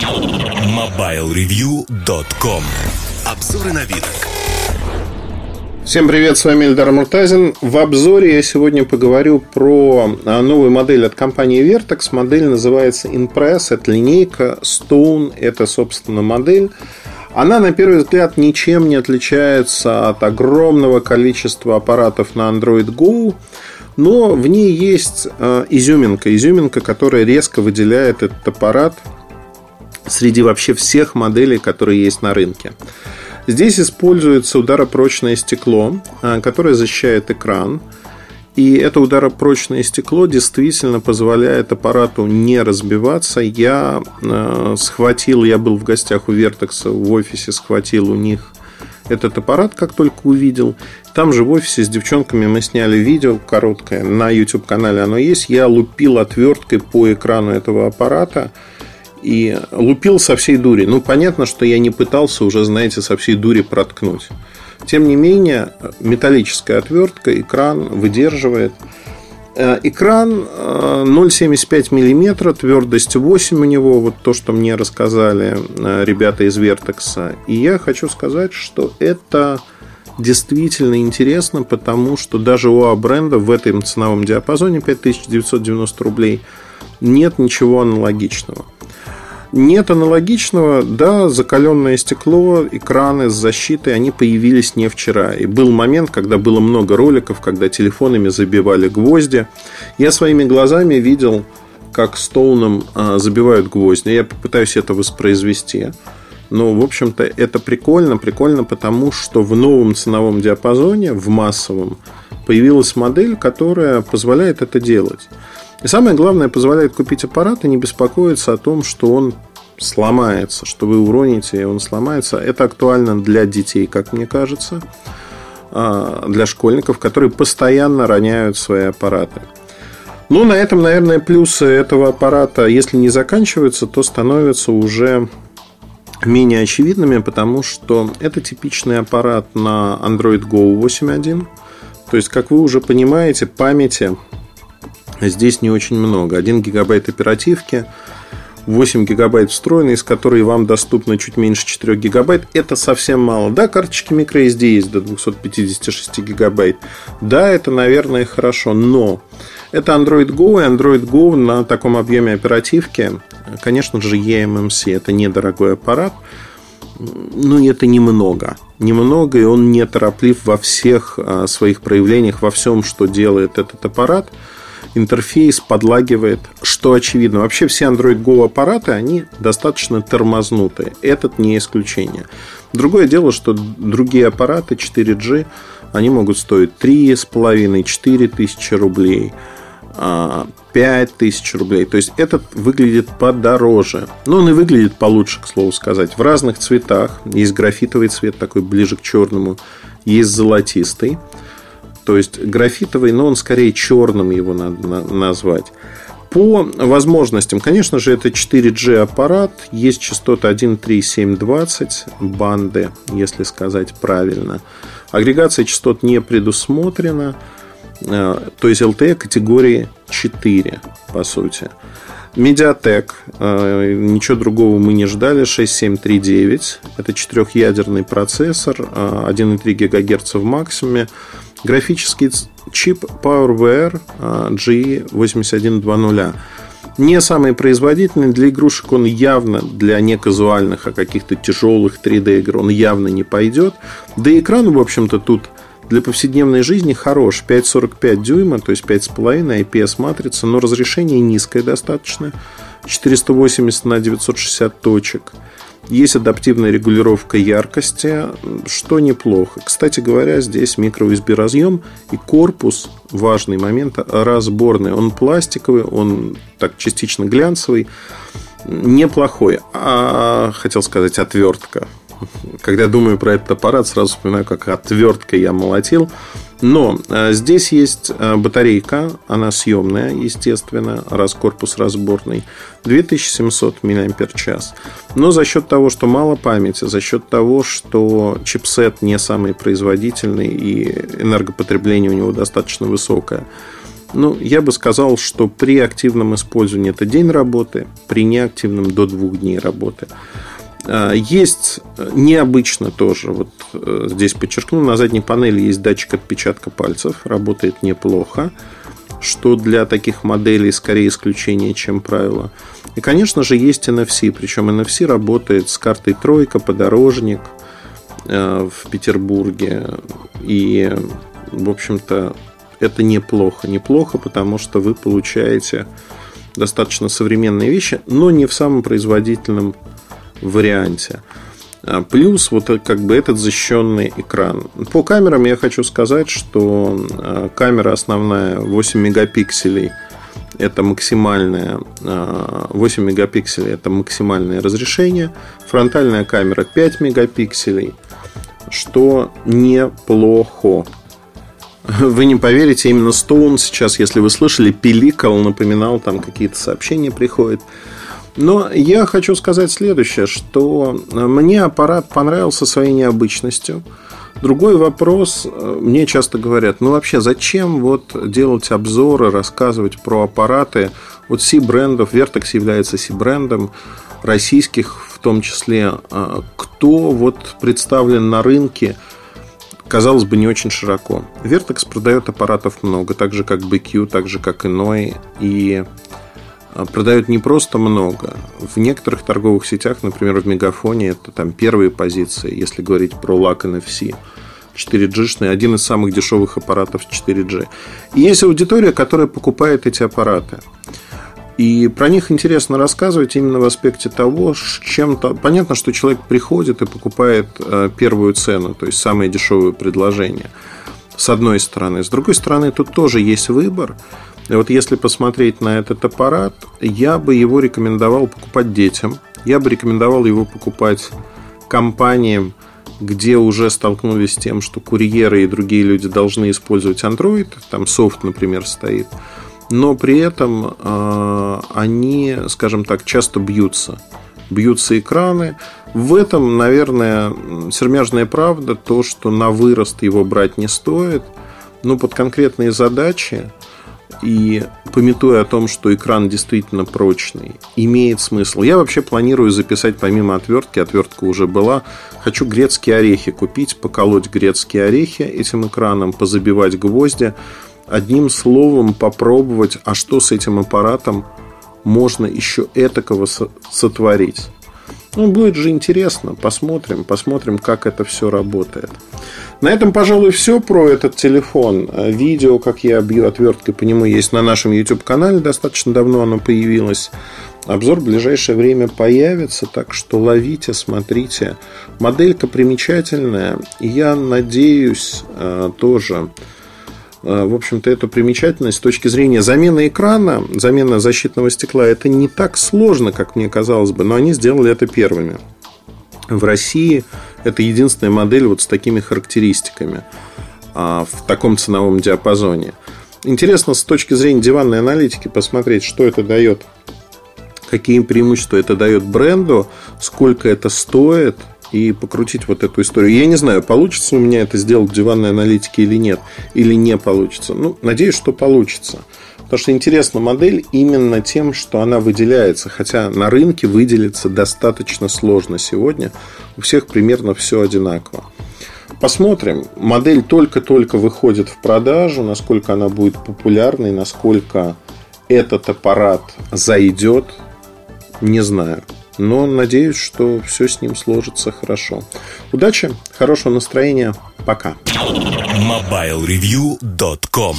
MobileReview.com Обзоры на вид. Всем привет, с вами Эльдар Муртазин. В обзоре я сегодня поговорю про а, новую модель от компании Vertex. Модель называется Impress, это линейка, Stone, это, собственно, модель. Она, на первый взгляд, ничем не отличается от огромного количества аппаратов на Android Go, но в ней есть э, изюминка, изюминка, которая резко выделяет этот аппарат среди вообще всех моделей, которые есть на рынке. Здесь используется ударопрочное стекло, э, которое защищает экран. И это ударопрочное стекло действительно позволяет аппарату не разбиваться. Я э, схватил, я был в гостях у Вертекса в офисе, схватил у них этот аппарат, как только увидел. Там же в офисе с девчонками мы сняли видео короткое, на YouTube-канале оно есть. Я лупил отверткой по экрану этого аппарата и лупил со всей дури. Ну, понятно, что я не пытался уже, знаете, со всей дури проткнуть. Тем не менее, металлическая отвертка, экран выдерживает. Э, экран 0,75 э, мм, твердость 8 у него, вот то, что мне рассказали э, ребята из Vertex. И я хочу сказать, что это действительно интересно, потому что даже у А-бренда в этом ценовом диапазоне 5990 рублей нет ничего аналогичного. Нет аналогичного, да, закаленное стекло, экраны с защитой, они появились не вчера. И был момент, когда было много роликов, когда телефонами забивали гвозди. Я своими глазами видел, как стоуном а, забивают гвозди. Я попытаюсь это воспроизвести. Но, в общем-то, это прикольно. Прикольно потому, что в новом ценовом диапазоне, в массовом, появилась модель, которая позволяет это делать. И самое главное, позволяет купить аппарат и не беспокоиться о том, что он сломается, что вы уроните, и он сломается. Это актуально для детей, как мне кажется, а, для школьников, которые постоянно роняют свои аппараты. Ну, на этом, наверное, плюсы этого аппарата, если не заканчиваются, то становятся уже менее очевидными, потому что это типичный аппарат на Android Go 8.1. То есть, как вы уже понимаете, памяти здесь не очень много. 1 гигабайт оперативки, 8 гигабайт встроенной, из которой вам доступно чуть меньше 4 гигабайт. Это совсем мало. Да, карточки microSD есть до 256 гигабайт. Да, это, наверное, хорошо, но это Android Go, и Android Go на таком объеме оперативки, конечно же, eMMC. Это недорогой аппарат, но это немного. Немного, и он не тороплив во всех а, своих проявлениях, во всем, что делает этот аппарат интерфейс подлагивает, что очевидно. Вообще все Android Go аппараты, они достаточно тормознутые. Этот не исключение. Другое дело, что другие аппараты 4G, они могут стоить 3,5-4 тысячи рублей. 5 а, тысяч рублей. То есть этот выглядит подороже. Но он и выглядит получше, к слову сказать. В разных цветах. Есть графитовый цвет, такой ближе к черному. Есть золотистый. То есть графитовый, но он скорее черным его надо назвать. По возможностям, конечно же, это 4G аппарат, есть частота 13720 банды, если сказать правильно. Агрегация частот не предусмотрена, э, то есть LTE категории 4, по сути. Медиатек, э, ничего другого мы не ждали, 6739. Это четырехъядерный процессор, 1,3 э, ГГц в максимуме. Графический чип PowerVR G8120. Не самый производительный для игрушек, он явно для не казуальных, а каких-то тяжелых 3D игр он явно не пойдет. Да и экран, в общем-то, тут для повседневной жизни хорош. 5,45 дюйма, то есть 5,5 IPS матрица, но разрешение низкое достаточно. 480 на 960 точек. Есть адаптивная регулировка яркости, что неплохо. Кстати говоря, здесь микро-USB разъем и корпус, важный момент, разборный. Он пластиковый, он так частично глянцевый, неплохой. А хотел сказать отвертка. Когда думаю про этот аппарат, сразу вспоминаю, как отверткой я молотил. Но э, здесь есть э, батарейка, она съемная, естественно, раз корпус разборный, 2700 мАч. Но за счет того, что мало памяти, за счет того, что чипсет не самый производительный и энергопотребление у него достаточно высокое, Ну, я бы сказал, что при активном использовании это день работы, при неактивном до двух дней работы. А, есть необычно тоже, вот э, здесь подчеркну, на задней панели есть датчик отпечатка пальцев, работает неплохо, что для таких моделей скорее исключение, чем правило. И, конечно же, есть NFC, причем NFC работает с картой тройка, подорожник э, в Петербурге. И, в общем-то, это неплохо. Неплохо, потому что вы получаете достаточно современные вещи, но не в самом производительном варианте. А, плюс вот как бы этот защищенный экран. По камерам я хочу сказать, что а, камера основная 8 мегапикселей это максимальное 8 а, мегапикселей это максимальное разрешение. Фронтальная камера 5 мегапикселей, что неплохо. Вы не поверите, именно Stone сейчас, если вы слышали, пиликал, напоминал, там какие-то сообщения приходят. Но я хочу сказать следующее, что мне аппарат понравился своей необычностью. Другой вопрос, мне часто говорят, ну вообще зачем вот делать обзоры, рассказывать про аппараты от C-брендов, Vertex является C-брендом, российских в том числе, а, кто вот представлен на рынке, казалось бы, не очень широко. Vertex продает аппаратов много, так же как BQ, так же как иной, и продают не просто много. В некоторых торговых сетях, например, в Мегафоне, это там первые позиции, если говорить про LAC NFC. 4G, один из самых дешевых аппаратов 4G. И есть аудитория, которая покупает эти аппараты. И про них интересно рассказывать именно в аспекте того, чем-то... Понятно, что человек приходит и покупает э, первую цену, то есть самое дешевое предложение. С одной стороны. С другой стороны, тут тоже есть выбор. Вот если посмотреть на этот аппарат, я бы его рекомендовал покупать детям. Я бы рекомендовал его покупать компаниям, где уже столкнулись с тем, что курьеры и другие люди должны использовать Android, там софт, например, стоит, но при этом э, они, скажем так, часто бьются. Бьются экраны. В этом, наверное, сермяжная правда, то, что на вырост его брать не стоит, но под конкретные задачи и пометуя о том, что экран действительно прочный, имеет смысл. Я вообще планирую записать помимо отвертки, отвертка уже была, хочу грецкие орехи купить, поколоть грецкие орехи этим экраном, позабивать гвозди, одним словом попробовать, а что с этим аппаратом можно еще этакого сотворить. Ну, будет же интересно. Посмотрим, посмотрим, как это все работает. На этом, пожалуй, все про этот телефон. Видео, как я бью отверткой по нему, есть на нашем YouTube-канале. Достаточно давно оно появилось. Обзор в ближайшее время появится, так что ловите, смотрите. Моделька примечательная. Я надеюсь э, тоже в общем-то, эту примечательность с точки зрения замены экрана, замена защитного стекла, это не так сложно, как мне казалось бы, но они сделали это первыми. В России это единственная модель вот с такими характеристиками а, в таком ценовом диапазоне. Интересно с точки зрения диванной аналитики посмотреть, что это дает, какие преимущества это дает бренду, сколько это стоит – и покрутить вот эту историю. Я не знаю, получится у меня это сделать в диванной аналитике или нет, или не получится. Ну, надеюсь, что получится. Потому что интересна модель именно тем, что она выделяется. Хотя на рынке выделиться достаточно сложно сегодня. У всех примерно все одинаково. Посмотрим. Модель только-только выходит в продажу, насколько она будет популярной, насколько этот аппарат зайдет, не знаю но надеюсь, что все с ним сложится хорошо. Удачи, хорошего настроения, пока. MobileReview.com